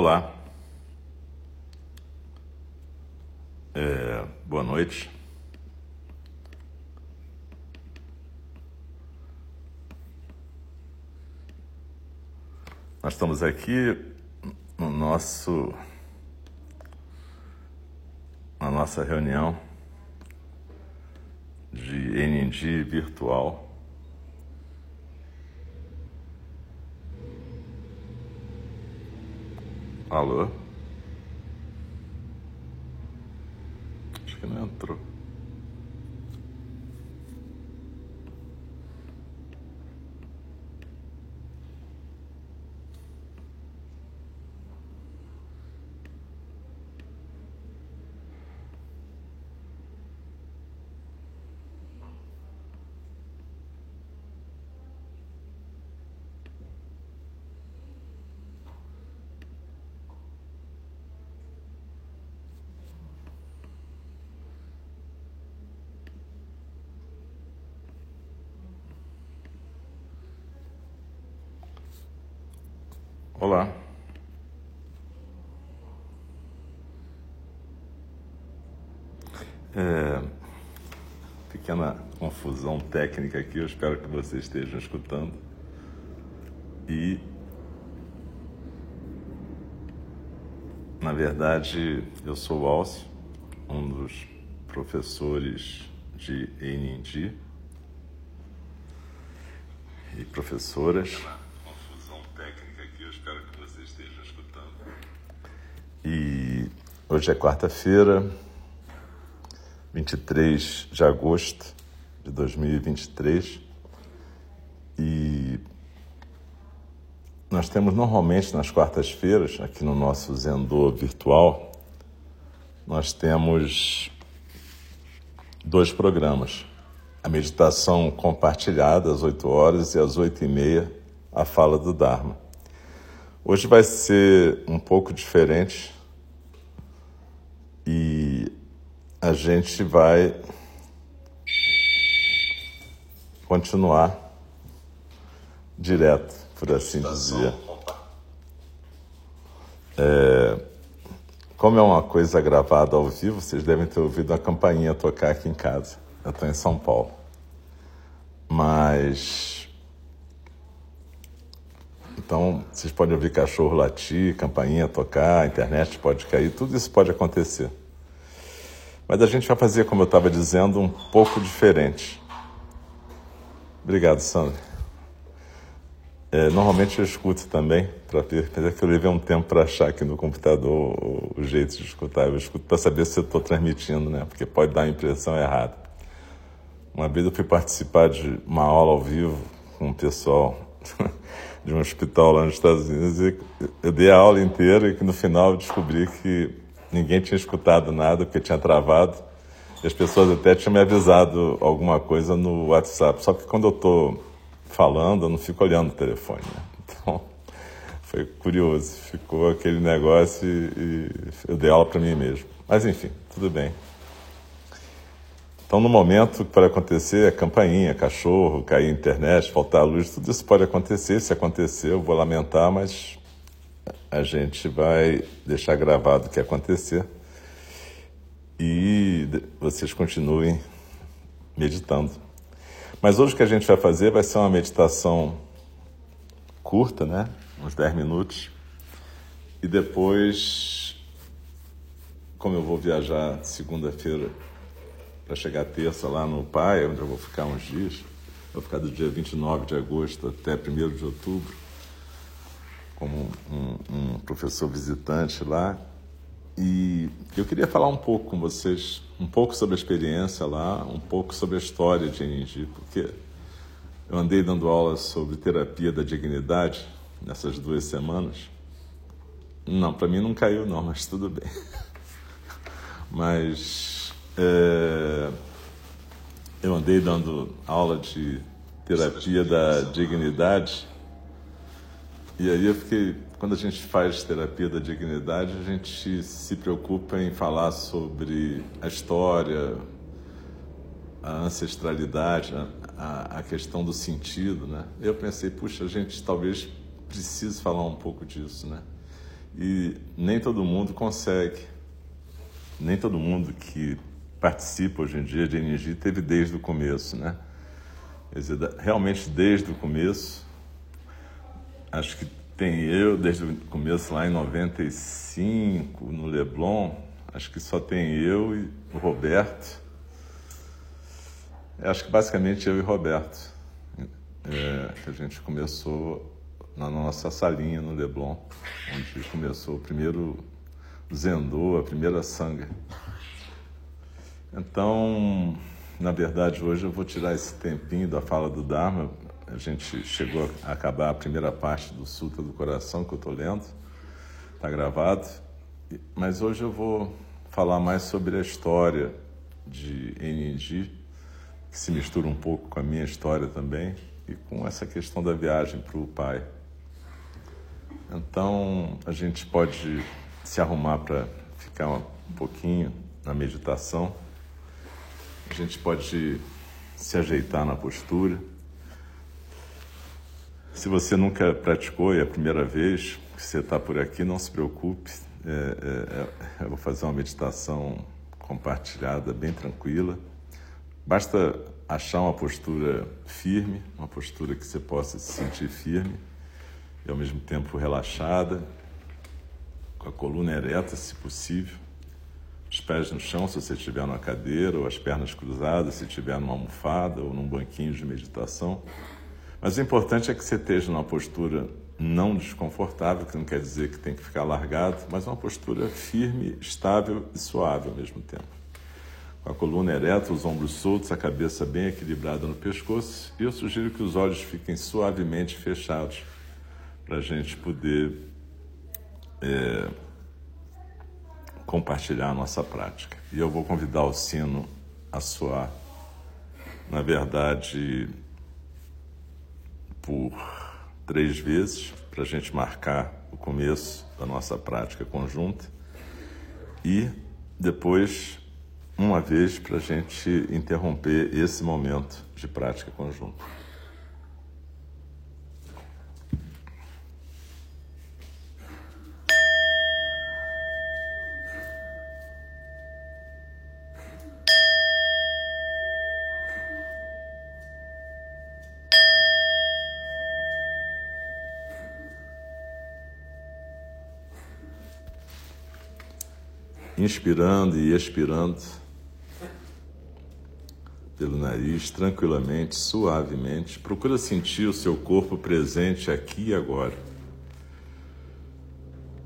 Olá. É, boa noite. Nós estamos aqui no nosso na nossa reunião de NND virtual. Alô? Acho que não entrou. Olá. É, pequena confusão técnica aqui, eu espero que vocês estejam escutando. E, na verdade, eu sou o Alcio, um dos professores de ENINDI e professoras E hoje é quarta-feira, 23 de agosto de 2023. E nós temos normalmente nas quartas-feiras, aqui no nosso Zendô virtual, nós temos dois programas. A meditação compartilhada às 8 horas e às 8 e meia, a fala do Dharma. Hoje vai ser um pouco diferente e a gente vai continuar direto, por assim dizer. É, como é uma coisa gravada ao vivo, vocês devem ter ouvido a campainha tocar aqui em casa. Eu estou em São Paulo. Mas. Então, vocês podem ouvir cachorro latir, campainha tocar, internet pode cair, tudo isso pode acontecer. Mas a gente vai fazer, como eu estava dizendo, um pouco diferente. Obrigado, Sandra. É, normalmente eu escuto também, apesar que eu levei um tempo para achar aqui no computador o, jeito de escutar. Eu escuto para saber se eu estou transmitindo, né? Porque pode dar a impressão errada. Uma vez eu fui participar de uma aula ao vivo com o pessoal de um hospital lá nos Estados Unidos e eu dei a aula inteira e no final descobri que ninguém tinha escutado nada porque tinha travado. E as pessoas até tinham me avisado alguma coisa no WhatsApp. Só que quando eu estou falando, eu não fico olhando o telefone. Né? Então, foi curioso. Ficou aquele negócio e, e eu dei aula para mim mesmo. Mas enfim, tudo bem. Então, no momento que pode acontecer é campainha, cachorro, cair internet, faltar luz, tudo isso pode acontecer. Se acontecer, eu vou lamentar, mas a gente vai deixar gravado o que acontecer e vocês continuem meditando. Mas hoje o que a gente vai fazer vai ser uma meditação curta, né? Uns 10 minutos. E depois, como eu vou viajar segunda-feira para chegar terça lá no Pai, onde eu vou ficar uns dias, vou ficar do dia 29 de agosto até 1 de outubro como um, um professor visitante lá. E eu queria falar um pouco com vocês, um pouco sobre a experiência lá, um pouco sobre a história de Enindi, porque eu andei dando aulas sobre terapia da dignidade nessas duas semanas. Não, para mim não caiu não, mas tudo bem. mas é, eu andei dando aula de terapia da dignidade e aí eu fiquei, quando a gente faz terapia da dignidade, a gente se preocupa em falar sobre a história, a ancestralidade, a, a questão do sentido, né? Eu pensei, puxa, a gente talvez precise falar um pouco disso, né? E nem todo mundo consegue. Nem todo mundo que participa hoje em dia de energia teve desde o começo, né? Quer dizer, realmente desde o começo, acho que tem eu desde o começo lá em 95 no Leblon, acho que só tem eu e o Roberto. Acho que basicamente eu e Roberto, é, que a gente começou na nossa salinha no Leblon, onde começou o primeiro Zendô, a primeira Sangha. Então, na verdade, hoje eu vou tirar esse tempinho da fala do Dharma. A gente chegou a acabar a primeira parte do Sutra do Coração que eu estou lendo, está gravado. Mas hoje eu vou falar mais sobre a história de Enindi, que se mistura um pouco com a minha história também e com essa questão da viagem para o pai. Então a gente pode se arrumar para ficar um pouquinho na meditação. A gente pode se ajeitar na postura. Se você nunca praticou e é a primeira vez que você está por aqui, não se preocupe. É, é, é, eu vou fazer uma meditação compartilhada, bem tranquila. Basta achar uma postura firme, uma postura que você possa se sentir firme e ao mesmo tempo relaxada, com a coluna ereta, se possível os pés no chão, se você estiver numa cadeira, ou as pernas cruzadas, se estiver numa almofada ou num banquinho de meditação. Mas o importante é que você esteja numa postura não desconfortável, que não quer dizer que tem que ficar largado, mas uma postura firme, estável e suave ao mesmo tempo. Com a coluna ereta, os ombros soltos, a cabeça bem equilibrada no pescoço, e eu sugiro que os olhos fiquem suavemente fechados para a gente poder é, compartilhar a nossa prática. E eu vou convidar o sino a soar, na verdade, por três vezes, para a gente marcar o começo da nossa prática conjunta, e depois uma vez para a gente interromper esse momento de prática conjunta. Inspirando e expirando pelo nariz, tranquilamente, suavemente. Procura sentir o seu corpo presente aqui e agora.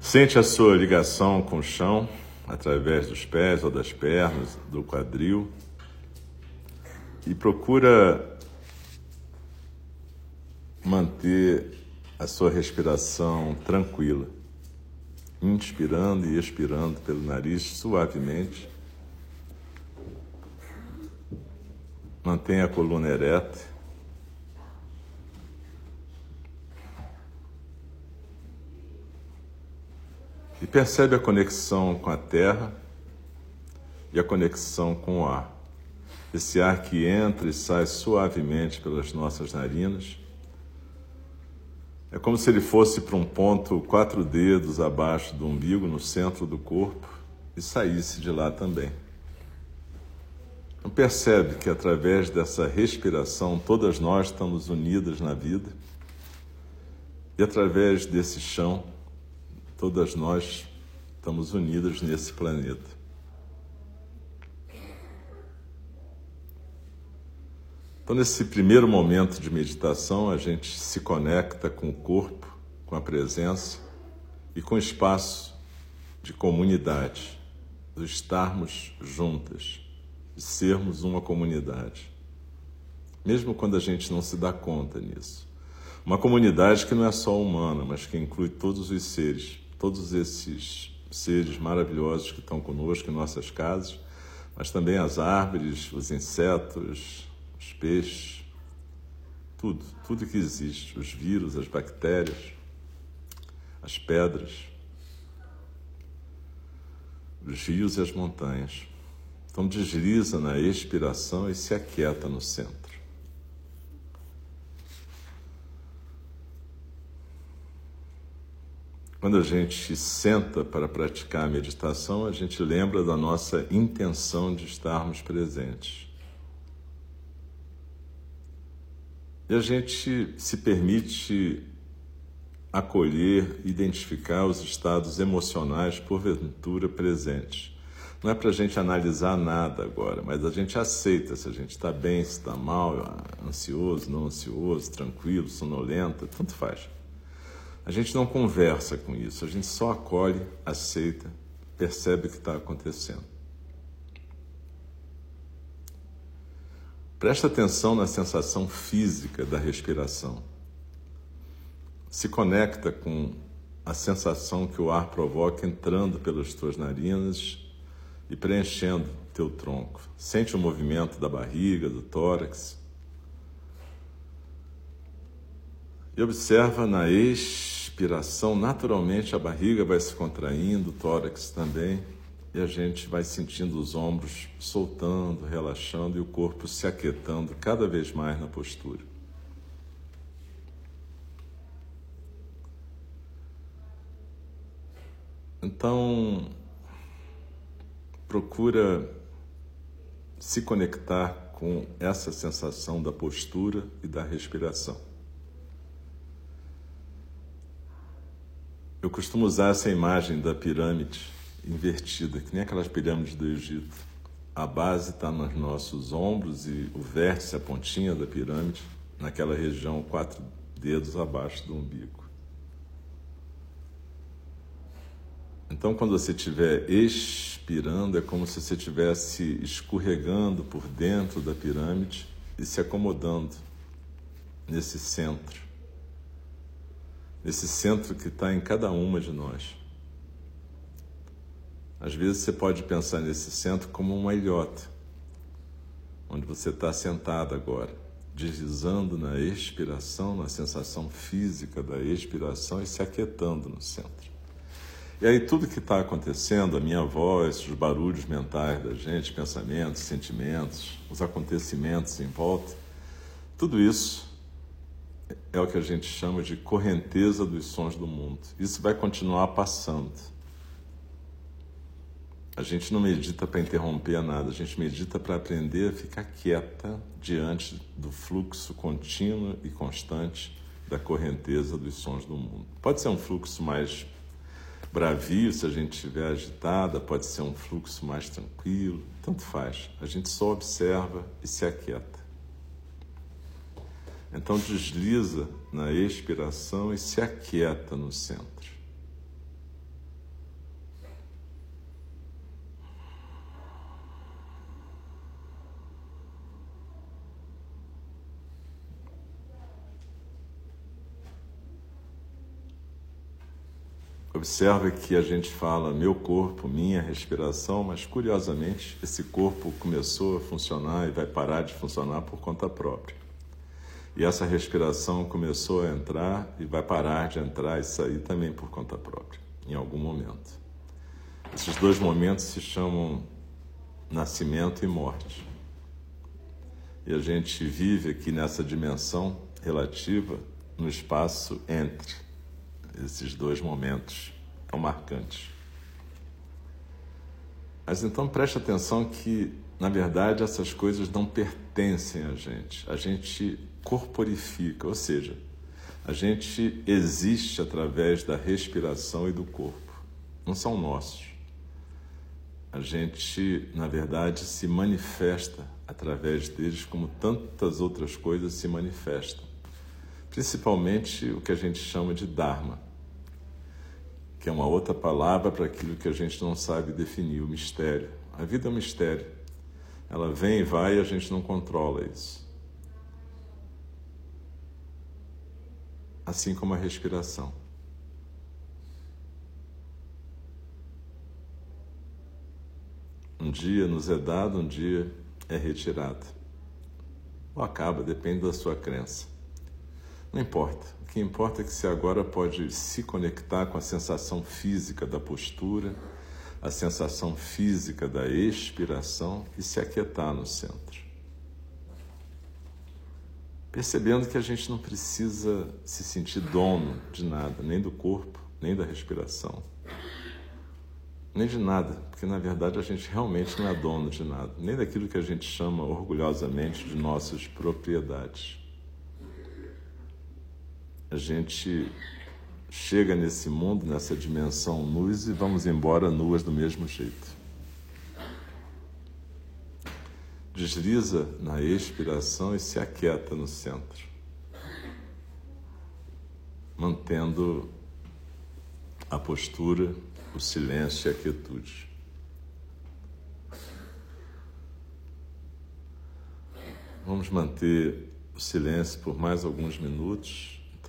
Sente a sua ligação com o chão, através dos pés ou das pernas, do quadril. E procura manter a sua respiração tranquila inspirando e expirando pelo nariz suavemente. Mantenha a coluna ereta. E percebe a conexão com a terra e a conexão com o ar. Esse ar que entra e sai suavemente pelas nossas narinas é como se ele fosse para um ponto quatro dedos abaixo do umbigo, no centro do corpo, e saísse de lá também. Não percebe que através dessa respiração todas nós estamos unidas na vida e através desse chão todas nós estamos unidas nesse planeta. Então, nesse primeiro momento de meditação, a gente se conecta com o corpo, com a presença e com o espaço de comunidade, de estarmos juntas, de sermos uma comunidade. Mesmo quando a gente não se dá conta nisso. Uma comunidade que não é só humana, mas que inclui todos os seres, todos esses seres maravilhosos que estão conosco em nossas casas, mas também as árvores, os insetos, os peixes, tudo, tudo que existe, os vírus, as bactérias, as pedras, os rios e as montanhas. Então desliza na expiração e se aquieta no centro. quando a gente senta para praticar a meditação, a gente lembra da nossa intenção de estarmos presentes. E a gente se permite acolher, identificar os estados emocionais porventura presentes. Não é para a gente analisar nada agora, mas a gente aceita se a gente está bem, se está mal, ansioso, não ansioso, tranquilo, sonolento, tanto faz. A gente não conversa com isso, a gente só acolhe, aceita, percebe o que está acontecendo. Presta atenção na sensação física da respiração. Se conecta com a sensação que o ar provoca entrando pelas tuas narinas e preenchendo teu tronco. Sente o movimento da barriga, do tórax. E observa na expiração, naturalmente a barriga vai se contraindo, o tórax também e a gente vai sentindo os ombros soltando, relaxando e o corpo se aquietando cada vez mais na postura. Então, procura se conectar com essa sensação da postura e da respiração. Eu costumo usar essa imagem da pirâmide invertida, que nem aquelas pirâmides do Egito. A base está nos nossos ombros e o vértice, a pontinha da pirâmide, naquela região quatro dedos abaixo do umbigo. Então, quando você estiver expirando, é como se você estivesse escorregando por dentro da pirâmide e se acomodando nesse centro. Nesse centro que está em cada uma de nós. Às vezes você pode pensar nesse centro como uma ilhota, onde você está sentado agora, deslizando na expiração, na sensação física da expiração e se aquietando no centro. E aí tudo que está acontecendo, a minha voz, os barulhos mentais da gente, pensamentos, sentimentos, os acontecimentos em volta, tudo isso é o que a gente chama de correnteza dos sons do mundo. Isso vai continuar passando. A gente não medita para interromper nada, a gente medita para aprender a ficar quieta diante do fluxo contínuo e constante da correnteza dos sons do mundo. Pode ser um fluxo mais bravio se a gente estiver agitada, pode ser um fluxo mais tranquilo, tanto faz. A gente só observa e se aquieta. Então desliza na expiração e se aquieta no centro. Observe que a gente fala meu corpo, minha respiração, mas curiosamente esse corpo começou a funcionar e vai parar de funcionar por conta própria. E essa respiração começou a entrar e vai parar de entrar e sair também por conta própria, em algum momento. Esses dois momentos se chamam nascimento e morte. E a gente vive aqui nessa dimensão relativa no espaço entre esses dois momentos tão marcantes. Mas então preste atenção que, na verdade, essas coisas não pertencem a gente. A gente corporifica, ou seja, a gente existe através da respiração e do corpo. Não são nossos. A gente, na verdade, se manifesta através deles como tantas outras coisas se manifestam principalmente o que a gente chama de Dharma, que é uma outra palavra para aquilo que a gente não sabe definir, o mistério. A vida é um mistério. Ela vem e vai e a gente não controla isso. Assim como a respiração. Um dia nos é dado, um dia é retirado. Ou acaba, depende da sua crença. Não importa. O que importa é que você agora pode se conectar com a sensação física da postura, a sensação física da expiração e se aquietar no centro. Percebendo que a gente não precisa se sentir dono de nada, nem do corpo, nem da respiração, nem de nada, porque na verdade a gente realmente não é dono de nada, nem daquilo que a gente chama orgulhosamente de nossas propriedades. A gente chega nesse mundo, nessa dimensão nus e vamos embora nuas do mesmo jeito. Desliza na expiração e se aquieta no centro, mantendo a postura, o silêncio e a quietude. Vamos manter o silêncio por mais alguns minutos.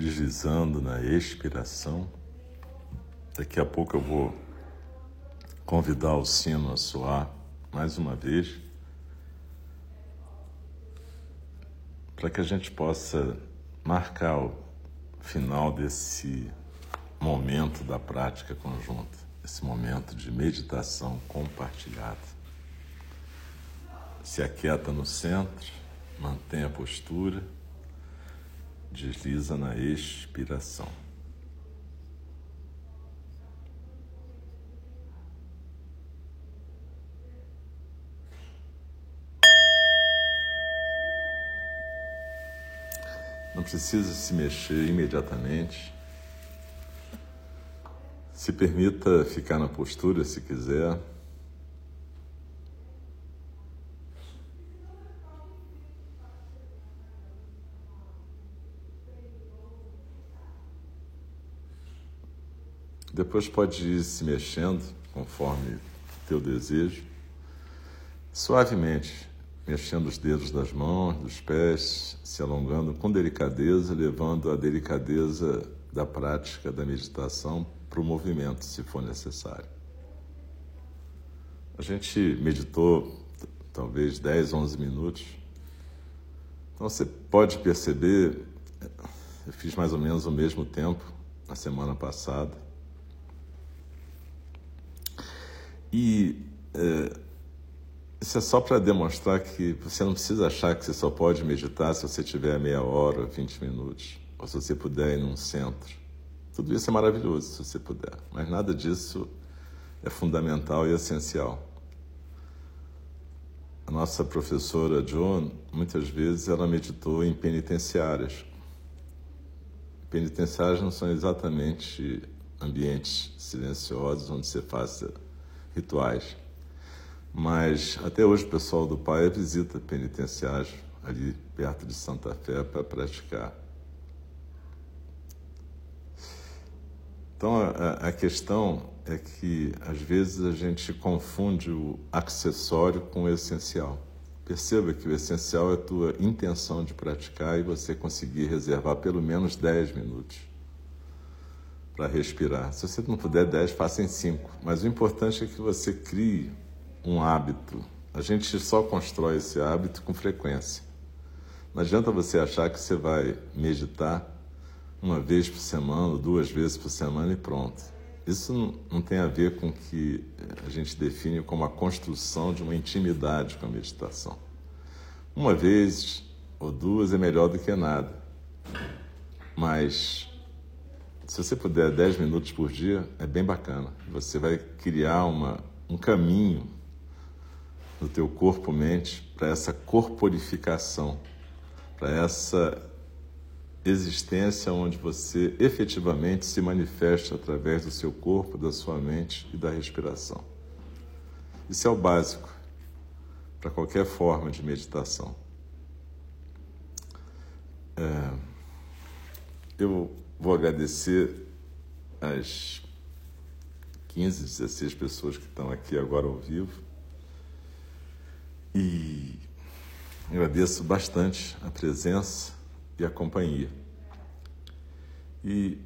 Deslizando na expiração. Daqui a pouco eu vou convidar o sino a soar mais uma vez, para que a gente possa marcar o final desse momento da prática conjunta, esse momento de meditação compartilhada. Se aquieta no centro, mantém a postura desliza na expiração. Não precisa se mexer imediatamente. Se permita ficar na postura se quiser. Depois pode ir se mexendo conforme teu desejo, suavemente, mexendo os dedos das mãos, dos pés, se alongando com delicadeza, levando a delicadeza da prática da meditação para o movimento, se for necessário. A gente meditou talvez 10, 11 minutos. Então você pode perceber, eu fiz mais ou menos o mesmo tempo na semana passada. E é, isso é só para demonstrar que você não precisa achar que você só pode meditar se você tiver meia hora, 20 minutos, ou se você puder ir num centro. Tudo isso é maravilhoso se você puder, mas nada disso é fundamental e essencial. A nossa professora Joan, muitas vezes, ela meditou em penitenciárias. Penitenciárias não são exatamente ambientes silenciosos onde você faça rituais. Mas até hoje o pessoal do Pai visita penitenciários ali perto de Santa Fé para praticar. Então a, a, questão é que às vezes a gente confunde o acessório com o essencial. Perceba que o essencial é a tua intenção de praticar e você conseguir reservar pelo menos 10 minutos para respirar. Se você não puder 10, faça em 5. Mas o importante é que você crie um hábito. A gente só constrói esse hábito com frequência. Não adianta você achar que você vai meditar uma vez por semana, duas vezes por semana e pronto. Isso não tem a ver com o que a gente define como a construção de uma intimidade com a meditação. Uma vez ou duas é melhor do que nada. Mas se você puder 10 minutos por dia, é bem bacana. Você vai criar uma, um caminho no teu corpo-mente para essa corporificação, para essa existência onde você efetivamente se manifesta através do seu corpo, da sua mente e da respiração. Isso é o básico para qualquer forma de meditação. É, eu vou agradecer as 15, 16 pessoas que estão aqui agora ao vivo e agradeço bastante a presença e a companhia. E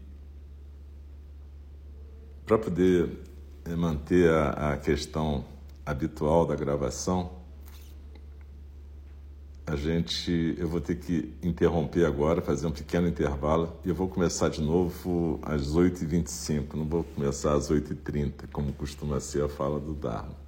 para poder manter a questão habitual da gravação, a gente, eu vou ter que interromper agora, fazer um pequeno intervalo e eu vou começar de novo às 8h25, não vou começar às 8h30, como costuma ser a fala do Dharma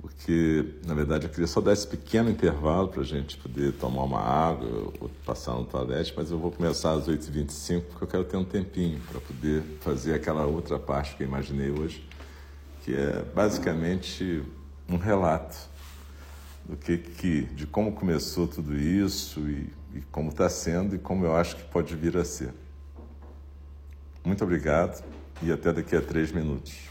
porque na verdade eu queria só dar esse pequeno intervalo para a gente poder tomar uma água ou passar no toalete, mas eu vou começar às 8h25 porque eu quero ter um tempinho para poder fazer aquela outra parte que eu imaginei hoje, que é basicamente um relato do que, que de como começou tudo isso e, e como está sendo e como eu acho que pode vir a ser. Muito obrigado e até daqui a três minutos.